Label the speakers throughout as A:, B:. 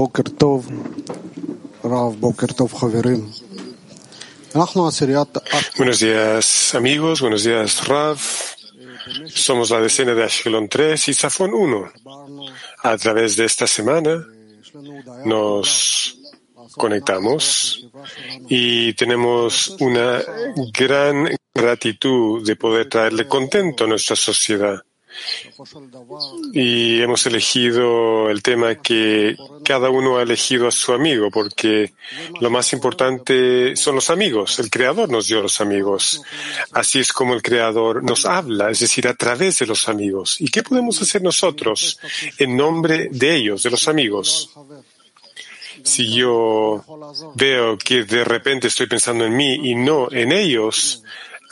A: בוקר טוב, רב, בוקר טוב חברים. אנחנו עשיריית
B: Buenos días amigos, buenos días Rav. Somos la decena de Ashkelon 3 y Safón 1. A través de esta semana nos conectamos y tenemos una gran gratitud de poder traerle contento a nuestra sociedad. y hemos elegido el tema que cada uno ha elegido a su amigo, porque lo más importante son los amigos. El Creador nos dio los amigos. Así es como el Creador nos habla, es decir, a través de los amigos. ¿Y qué podemos hacer nosotros en nombre de ellos, de los amigos? Si yo veo que de repente estoy pensando en mí y no en ellos,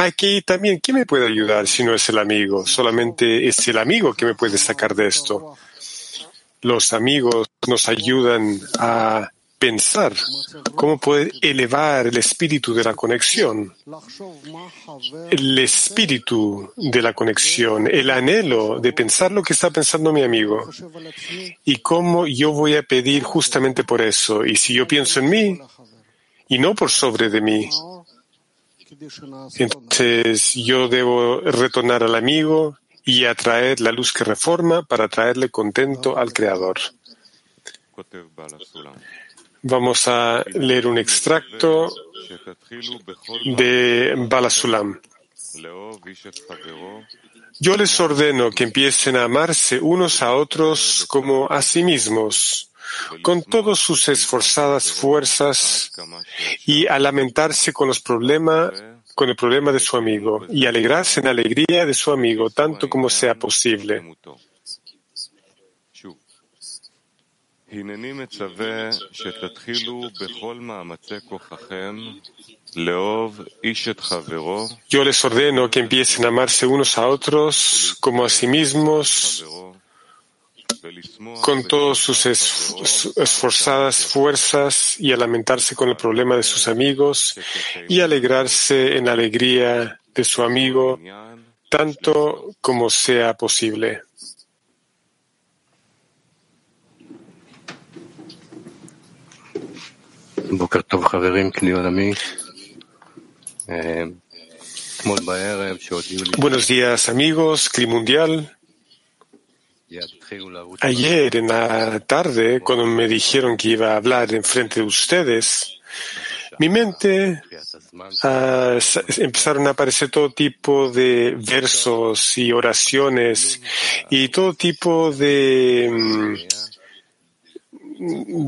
B: Aquí también, ¿quién me puede ayudar si no es el amigo? Solamente es el amigo que me puede sacar de esto. Los amigos nos ayudan a pensar cómo poder elevar el espíritu de la conexión, el espíritu de la conexión, el anhelo de pensar lo que está pensando mi amigo y cómo yo voy a pedir justamente por eso. Y si yo pienso en mí y no por sobre de mí, entonces yo debo retornar al amigo y atraer la luz que reforma para traerle contento al Creador. Vamos a leer un extracto de Balasulam. Yo les ordeno que empiecen a amarse unos a otros como a sí mismos con todas sus esforzadas fuerzas y a lamentarse con los problemas con el problema de su amigo y alegrarse en la alegría de su amigo tanto como sea posible. Yo les ordeno que empiecen a amarse unos a otros como a sí mismos con todas sus esforzadas fuerzas y a lamentarse con el problema de sus amigos y alegrarse en la alegría de su amigo tanto como sea posible. Buenos días amigos, Cli Mundial. Ayer en la tarde, cuando me dijeron que iba a hablar en frente de ustedes, mi mente ah, empezaron a aparecer todo tipo de versos y oraciones y todo tipo de, mm,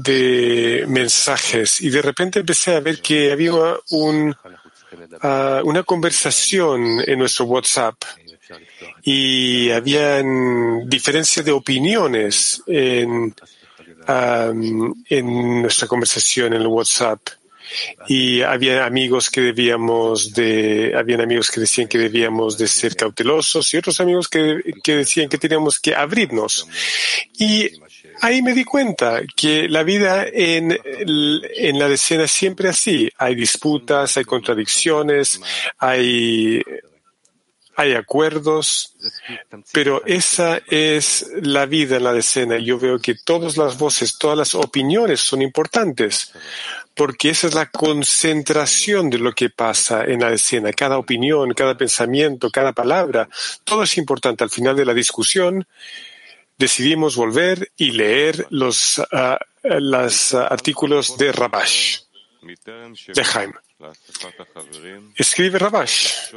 B: de mensajes. Y de repente empecé a ver que había un, ah, una conversación en nuestro WhatsApp y había diferencias de opiniones en, en nuestra conversación en el WhatsApp. Y había amigos que debíamos de, habían amigos que decían que debíamos de ser cautelosos y otros amigos que, que decían que teníamos que abrirnos. Y ahí me di cuenta que la vida en, en la decena es siempre así. Hay disputas, hay contradicciones, hay hay acuerdos, pero esa es la vida en la decena. Yo veo que todas las voces, todas las opiniones son importantes, porque esa es la concentración de lo que pasa en la decena. Cada opinión, cada pensamiento, cada palabra, todo es importante. Al final de la discusión, decidimos volver y leer los, uh, los artículos de Rabash, de Jaime. Escribe Rabash.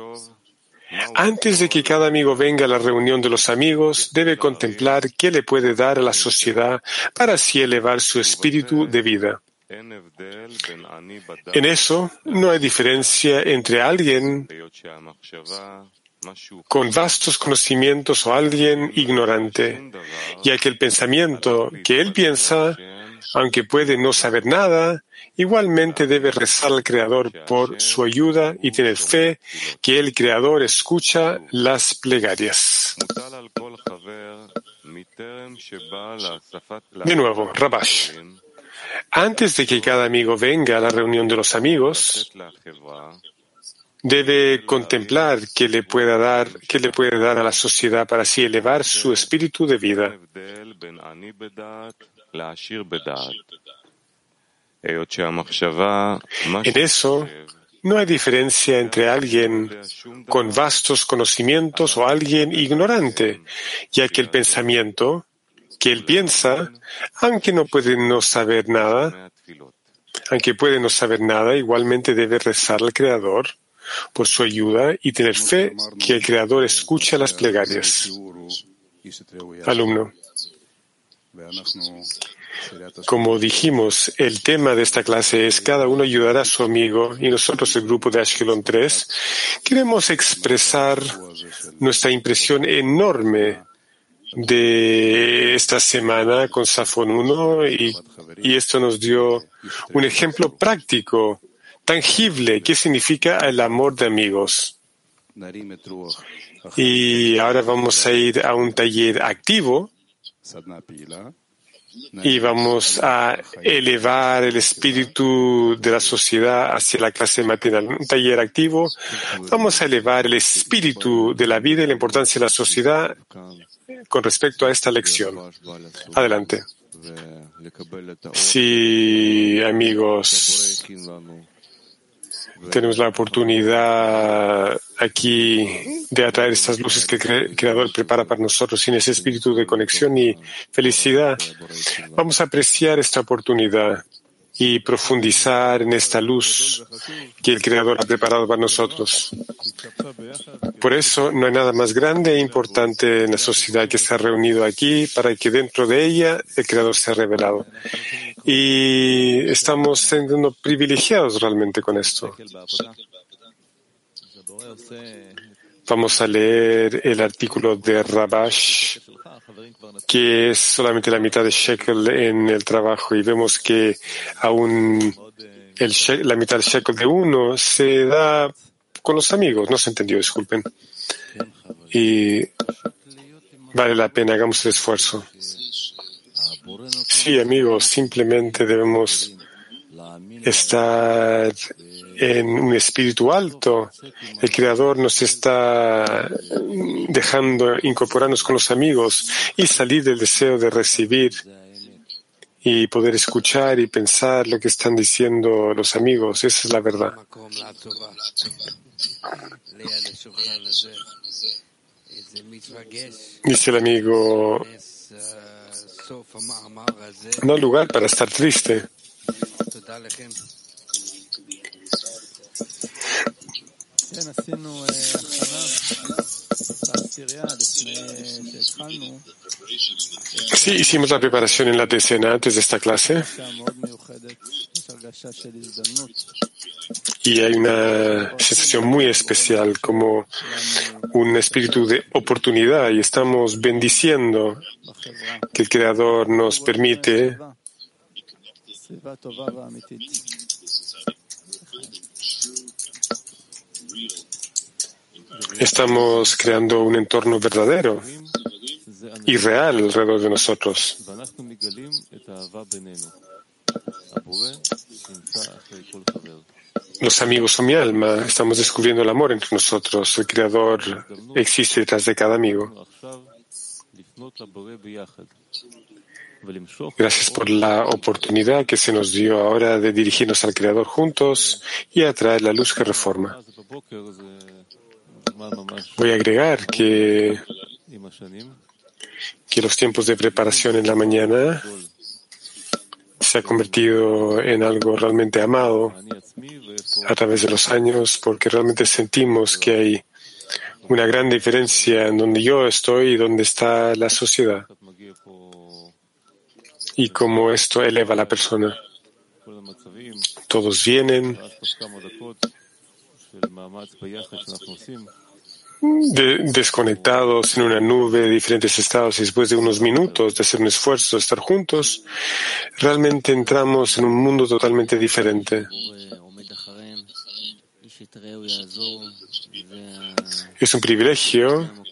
B: Antes de que cada amigo venga a la reunión de los amigos, debe contemplar qué le puede dar a la sociedad para así elevar su espíritu de vida. En eso no hay diferencia entre alguien con vastos conocimientos o alguien ignorante, ya que el pensamiento que él piensa, aunque puede no saber nada, igualmente debe rezar al Creador por su ayuda y tener fe que el Creador escucha las plegarias. De nuevo, Rabash. Antes de que cada amigo venga a la reunión de los amigos, debe contemplar qué le pueda dar, qué le puede dar a la sociedad para así elevar su espíritu de vida. En eso no hay diferencia entre alguien con vastos conocimientos o alguien ignorante, ya que el pensamiento que él piensa, aunque no puede no saber nada, aunque puede no saber nada, igualmente debe rezar al Creador por su ayuda y tener fe que el Creador escucha las plegarias. Alumno. Como dijimos, el tema de esta clase es cada uno ayudará a su amigo y nosotros, el grupo de Ashkelon 3, queremos expresar nuestra impresión enorme de esta semana con Safon 1 y, y esto nos dio un ejemplo práctico, tangible, que significa el amor de amigos. Y ahora vamos a ir a un taller activo y vamos a elevar el espíritu de la sociedad hacia la clase matinal. Un taller activo, vamos a elevar el espíritu de la vida y la importancia de la sociedad con respecto a esta lección. Adelante. Sí, amigos, tenemos la oportunidad aquí de atraer estas luces que el Creador prepara para nosotros sin ese espíritu de conexión y felicidad. Vamos a apreciar esta oportunidad y profundizar en esta luz que el Creador ha preparado para nosotros. Por eso no hay nada más grande e importante en la sociedad que ha reunido aquí para que dentro de ella el Creador sea revelado. Y estamos siendo privilegiados realmente con esto. Vamos a leer el artículo de Rabash, que es solamente la mitad de shekel en el trabajo, y vemos que aún la mitad del shekel de uno se da con los amigos. No se entendió, disculpen. Y vale la pena, hagamos el esfuerzo. Sí, amigos, simplemente debemos estar en un espíritu alto. El Creador nos está dejando incorporarnos con los amigos y salir del deseo de recibir y poder escuchar y pensar lo que están diciendo los amigos. Esa es la verdad. Dice el amigo, no hay lugar para estar triste. Sí, hicimos la preparación en la decena antes de esta clase. Y hay una sensación muy especial, como un espíritu de oportunidad, y estamos bendiciendo que el Creador nos permite Estamos creando un entorno verdadero y real alrededor de nosotros. Los amigos son mi alma. Estamos descubriendo el amor entre nosotros. El Creador existe detrás de cada amigo. Gracias por la oportunidad que se nos dio ahora de dirigirnos al Creador juntos y atraer la luz que reforma. Voy a agregar que, que los tiempos de preparación en la mañana se ha convertido en algo realmente amado a través de los años porque realmente sentimos que hay una gran diferencia en donde yo estoy y donde está la sociedad y cómo esto eleva a la persona. Todos vienen desconectados en una nube de diferentes estados y después de unos minutos de hacer un esfuerzo, de estar juntos, realmente entramos en un mundo totalmente diferente. Es un privilegio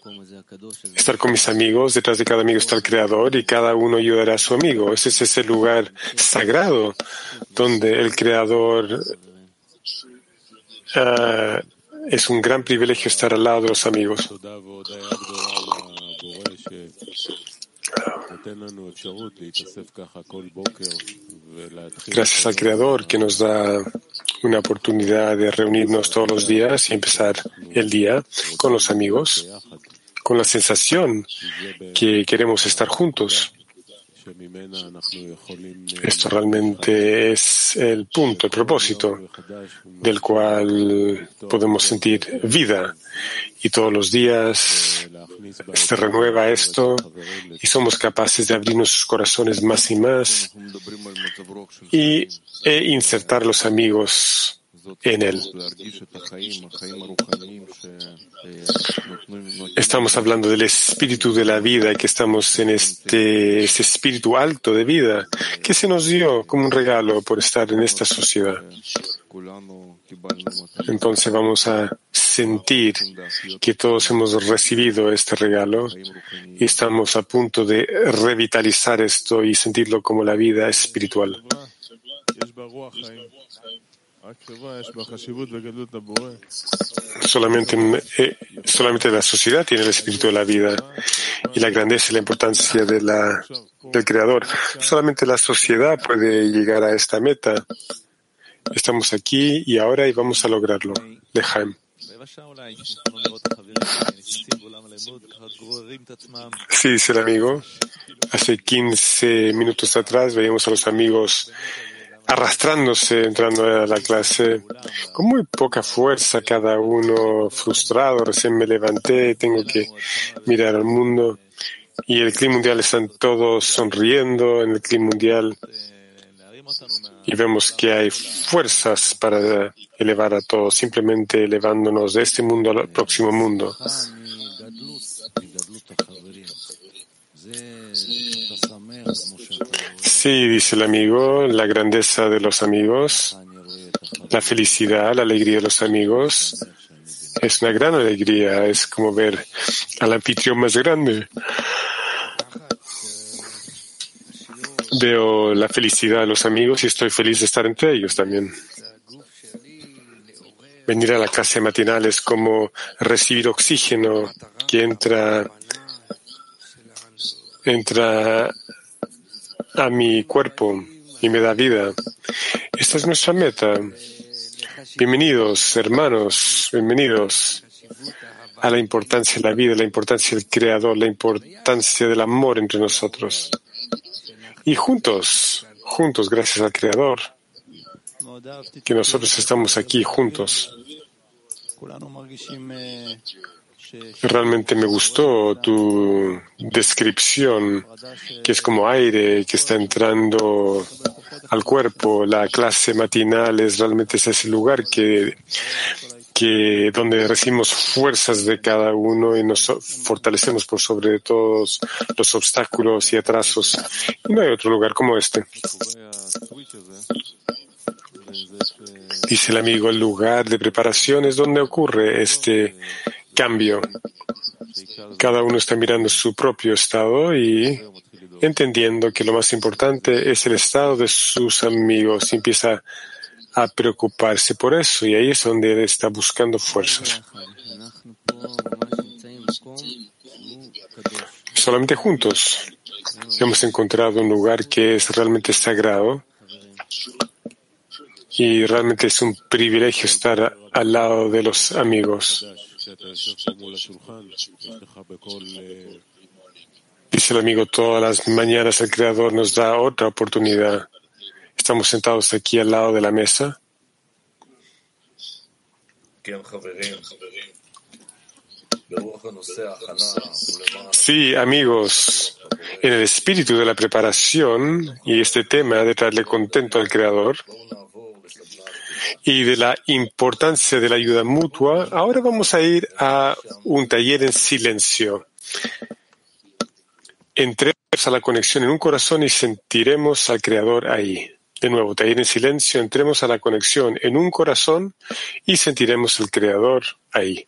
B: estar con mis amigos. Detrás de cada amigo está el Creador y cada uno ayudará a su amigo. Ese es ese lugar sagrado donde el Creador uh, es un gran privilegio estar al lado de los amigos. Gracias al Creador que nos da una oportunidad de reunirnos todos los días y empezar el día con los amigos, con la sensación que queremos estar juntos. Esto realmente es el punto, el propósito del cual podemos sentir vida y todos los días se renueva esto y somos capaces de abrir nuestros corazones más y más y, e insertar los amigos en él. Estamos hablando del espíritu de la vida, que estamos en este espíritu alto de vida que se nos dio como un regalo por estar en esta sociedad. Entonces vamos a sentir que todos hemos recibido este regalo y estamos a punto de revitalizar esto y sentirlo como la vida espiritual. Solamente, eh, solamente la sociedad tiene el espíritu de la vida y la grandeza y la importancia de la, del Creador. Solamente la sociedad puede llegar a esta meta. Estamos aquí y ahora y vamos a lograrlo. Lejaim. Sí, dice el amigo. Hace 15 minutos atrás veíamos a los amigos arrastrándose entrando a la clase con muy poca fuerza, cada uno frustrado. Recién me levanté, tengo que mirar al mundo y el clima mundial están todos sonriendo en el clima mundial y vemos que hay fuerzas para elevar a todos, simplemente elevándonos de este mundo al próximo mundo. Sí, dice el amigo, la grandeza de los amigos, la felicidad, la alegría de los amigos es una gran alegría, es como ver al anfitrión más grande. Veo la felicidad de los amigos y estoy feliz de estar entre ellos también. Venir a la clase matinal es como recibir oxígeno que entra, entra a mi cuerpo y me da vida. Esta es nuestra meta. Bienvenidos, hermanos, bienvenidos a la importancia de la vida, la importancia del Creador, la importancia del amor entre nosotros. Y juntos, juntos, gracias al Creador, que nosotros estamos aquí juntos. Realmente me gustó tu descripción, que es como aire que está entrando al cuerpo. La clase matinal es realmente ese lugar que, que donde recibimos fuerzas de cada uno y nos fortalecemos por sobre todos los obstáculos y atrasos. No hay otro lugar como este. Dice el amigo, el lugar de preparación es donde ocurre este cambio. Cada uno está mirando su propio estado y entendiendo que lo más importante es el estado de sus amigos empieza a preocuparse por eso y ahí es donde él está buscando fuerzas. Solamente juntos hemos encontrado un lugar que es realmente sagrado y realmente es un privilegio estar al lado de los amigos. Dice el amigo, todas las mañanas el Creador nos da otra oportunidad. Estamos sentados aquí al lado de la mesa. Sí, amigos, en el espíritu de la preparación y este tema de traerle contento al Creador y de la importancia de la ayuda mutua, ahora vamos a ir a un taller en silencio. Entremos a la conexión en un corazón y sentiremos al Creador ahí. De nuevo, taller en silencio, entremos a la conexión en un corazón y sentiremos al Creador ahí.